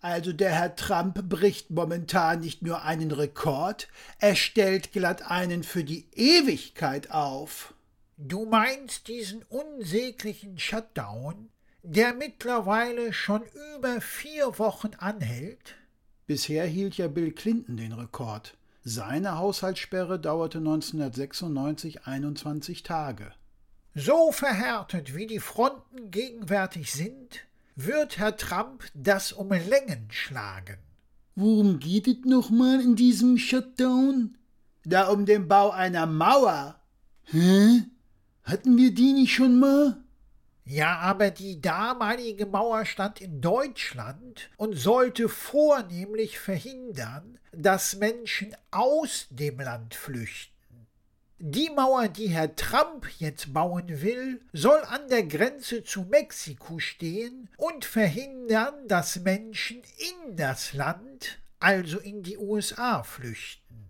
Also der Herr Trump bricht momentan nicht nur einen Rekord, er stellt glatt einen für die Ewigkeit auf. Du meinst diesen unsäglichen Shutdown, der mittlerweile schon über vier Wochen anhält? Bisher hielt ja Bill Clinton den Rekord. Seine Haushaltssperre dauerte 1996 21 Tage. So verhärtet wie die Fronten gegenwärtig sind, wird Herr Trump das um Längen schlagen. Worum geht es nochmal in diesem Shutdown? Da um den Bau einer Mauer. Hä? Hatten wir die nicht schon mal? Ja, aber die damalige Mauer stand in Deutschland und sollte vornehmlich verhindern, dass Menschen aus dem Land flüchten. Die Mauer, die Herr Trump jetzt bauen will, soll an der Grenze zu Mexiko stehen und verhindern, dass Menschen in das Land, also in die USA, flüchten.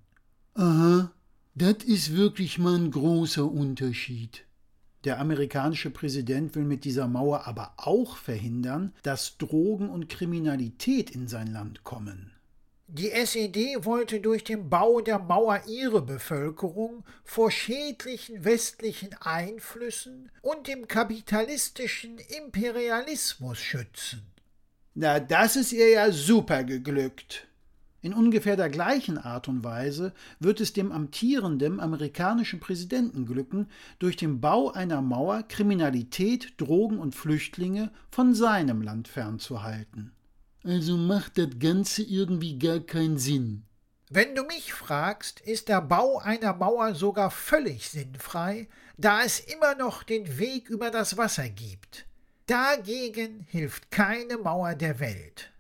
Aha, das ist wirklich mal ein großer Unterschied. Der amerikanische Präsident will mit dieser Mauer aber auch verhindern, dass Drogen und Kriminalität in sein Land kommen. Die SED wollte durch den Bau der Mauer ihre Bevölkerung vor schädlichen westlichen Einflüssen und dem kapitalistischen Imperialismus schützen. Na, das ist ihr ja super geglückt. In ungefähr der gleichen Art und Weise wird es dem amtierenden amerikanischen Präsidenten glücken, durch den Bau einer Mauer Kriminalität, Drogen und Flüchtlinge von seinem Land fernzuhalten. Also macht das Ganze irgendwie gar keinen Sinn. Wenn du mich fragst, ist der Bau einer Mauer sogar völlig sinnfrei, da es immer noch den Weg über das Wasser gibt. Dagegen hilft keine Mauer der Welt.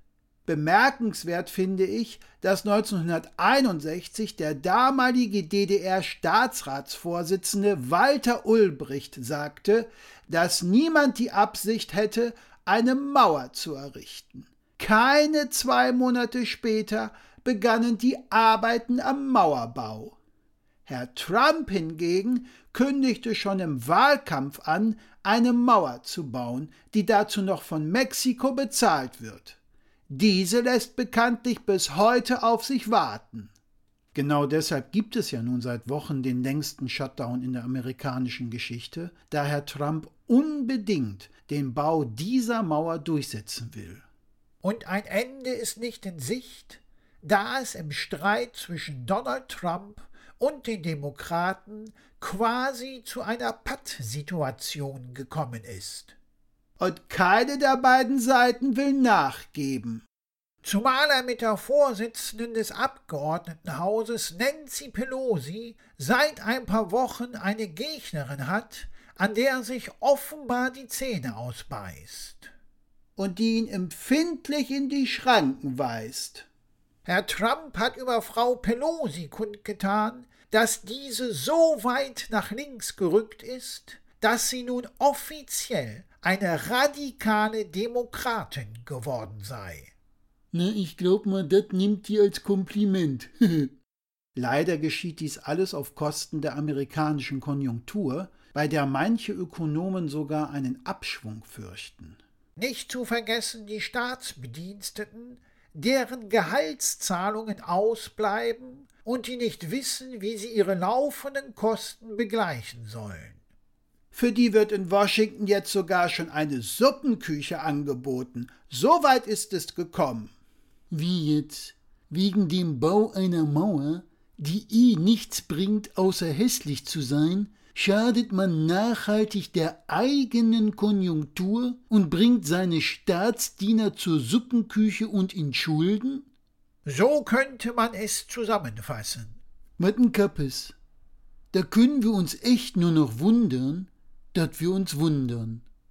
Bemerkenswert finde ich, dass 1961 der damalige DDR-Staatsratsvorsitzende Walter Ulbricht sagte, dass niemand die Absicht hätte, eine Mauer zu errichten. Keine zwei Monate später begannen die Arbeiten am Mauerbau. Herr Trump hingegen kündigte schon im Wahlkampf an, eine Mauer zu bauen, die dazu noch von Mexiko bezahlt wird. Diese lässt bekanntlich bis heute auf sich warten. Genau deshalb gibt es ja nun seit Wochen den längsten Shutdown in der amerikanischen Geschichte, da Herr Trump unbedingt den Bau dieser Mauer durchsetzen will und ein Ende ist nicht in Sicht, da es im Streit zwischen Donald Trump und den Demokraten quasi zu einer Pattsituation gekommen ist. Und keine der beiden Seiten will nachgeben. Zumal er mit der Vorsitzenden des Abgeordnetenhauses Nancy Pelosi seit ein paar Wochen eine Gegnerin hat, an der sich offenbar die Zähne ausbeißt und die ihn empfindlich in die Schranken weist. Herr Trump hat über Frau Pelosi kundgetan, dass diese so weit nach links gerückt ist, dass sie nun offiziell eine radikale Demokratin geworden sei. Na, ich glaub mal, das nimmt die als Kompliment. Leider geschieht dies alles auf Kosten der amerikanischen Konjunktur, bei der manche Ökonomen sogar einen Abschwung fürchten. Nicht zu vergessen die Staatsbediensteten, deren Gehaltszahlungen ausbleiben und die nicht wissen, wie sie ihre laufenden Kosten begleichen sollen. Für die wird in Washington jetzt sogar schon eine Suppenküche angeboten. So weit ist es gekommen. Wie jetzt? Wegen dem Bau einer Mauer, die eh nichts bringt, außer hässlich zu sein, schadet man nachhaltig der eigenen Konjunktur und bringt seine Staatsdiener zur Suppenküche und in Schulden? So könnte man es zusammenfassen. Mattenkappes, da können wir uns echt nur noch wundern, dass wir uns wundern.